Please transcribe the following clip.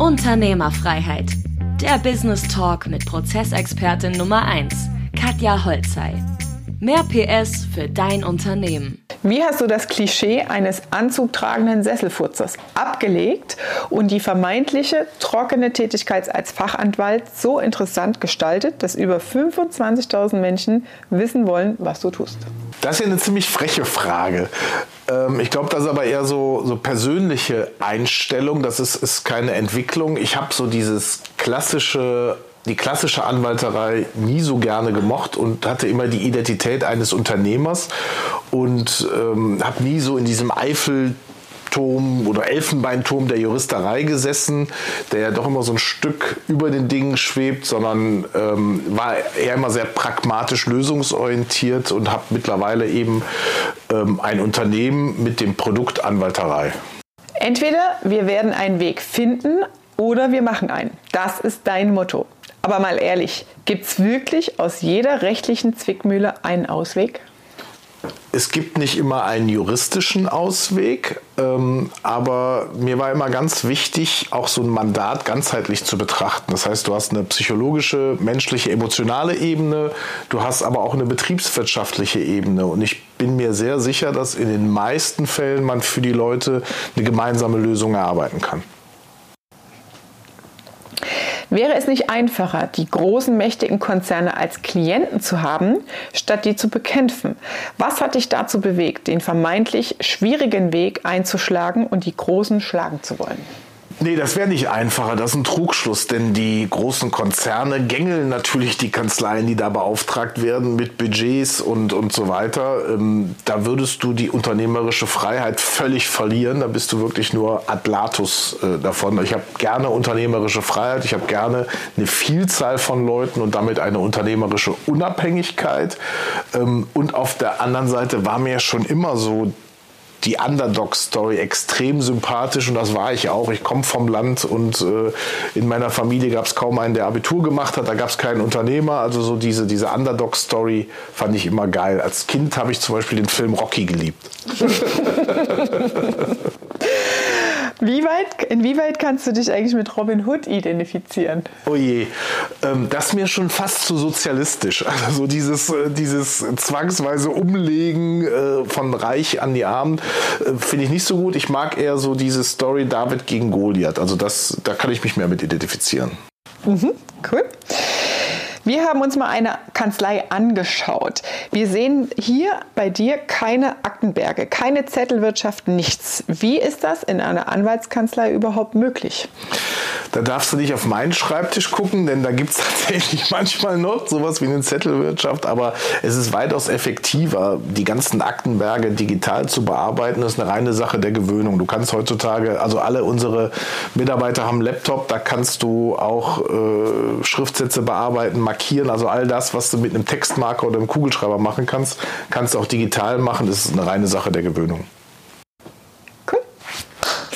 Unternehmerfreiheit. Der Business Talk mit Prozessexpertin Nummer 1, Katja Holzei. Mehr PS für dein Unternehmen. Wie hast du das Klischee eines anzugtragenden Sesselfurzers abgelegt und die vermeintliche trockene Tätigkeit als Fachanwalt so interessant gestaltet, dass über 25.000 Menschen wissen wollen, was du tust? Das ist ja eine ziemlich freche Frage. Ähm, ich glaube, das ist aber eher so, so persönliche Einstellung. Das ist, ist keine Entwicklung. Ich habe so dieses klassische die klassische Anwalterei nie so gerne gemocht und hatte immer die Identität eines Unternehmers und ähm, habe nie so in diesem Eifel Turm oder Elfenbeinturm der Juristerei gesessen, der ja doch immer so ein Stück über den Dingen schwebt, sondern ähm, war eher immer sehr pragmatisch lösungsorientiert und habe mittlerweile eben ähm, ein Unternehmen mit dem Produkt Anwalterei. Entweder wir werden einen Weg finden oder wir machen einen. Das ist dein Motto. Aber mal ehrlich, gibt es wirklich aus jeder rechtlichen Zwickmühle einen Ausweg? Es gibt nicht immer einen juristischen Ausweg, ähm, aber mir war immer ganz wichtig, auch so ein Mandat ganzheitlich zu betrachten. Das heißt, du hast eine psychologische, menschliche, emotionale Ebene, du hast aber auch eine betriebswirtschaftliche Ebene. Und ich bin mir sehr sicher, dass in den meisten Fällen man für die Leute eine gemeinsame Lösung erarbeiten kann. Wäre es nicht einfacher, die großen, mächtigen Konzerne als Klienten zu haben, statt die zu bekämpfen? Was hat dich dazu bewegt, den vermeintlich schwierigen Weg einzuschlagen und die Großen schlagen zu wollen? Nee, das wäre nicht einfacher. Das ist ein Trugschluss, denn die großen Konzerne gängeln natürlich die Kanzleien, die da beauftragt werden mit Budgets und, und so weiter. Ähm, da würdest du die unternehmerische Freiheit völlig verlieren. Da bist du wirklich nur Adlatus äh, davon. Ich habe gerne unternehmerische Freiheit. Ich habe gerne eine Vielzahl von Leuten und damit eine unternehmerische Unabhängigkeit. Ähm, und auf der anderen Seite war mir schon immer so die Underdog-Story extrem sympathisch und das war ich auch. Ich komme vom Land und äh, in meiner Familie gab es kaum einen, der Abitur gemacht hat. Da gab es keinen Unternehmer. Also so diese, diese Underdog-Story fand ich immer geil. Als Kind habe ich zum Beispiel den Film Rocky geliebt. Wie weit, inwieweit kannst du dich eigentlich mit Robin Hood identifizieren? Oh je, ähm, das ist mir schon fast zu sozialistisch. Also so dieses, äh, dieses zwangsweise Umlegen äh, von Reich an die Armen äh, finde ich nicht so gut. Ich mag eher so diese Story David gegen Goliath. Also das, da kann ich mich mehr mit identifizieren. Mhm, cool. Wir haben uns mal eine Kanzlei angeschaut. Wir sehen hier bei dir keine Aktenberge, keine Zettelwirtschaft, nichts. Wie ist das in einer Anwaltskanzlei überhaupt möglich? Da darfst du nicht auf meinen Schreibtisch gucken, denn da gibt es tatsächlich manchmal noch sowas wie eine Zettelwirtschaft, aber es ist weitaus effektiver, die ganzen Aktenberge digital zu bearbeiten. Das ist eine reine Sache der Gewöhnung. Du kannst heutzutage, also alle unsere Mitarbeiter haben Laptop, da kannst du auch äh, Schriftsätze bearbeiten, markieren, also all das, was du mit einem Textmarker oder einem Kugelschreiber machen kannst, kannst du auch digital machen. Das ist eine reine Sache der Gewöhnung.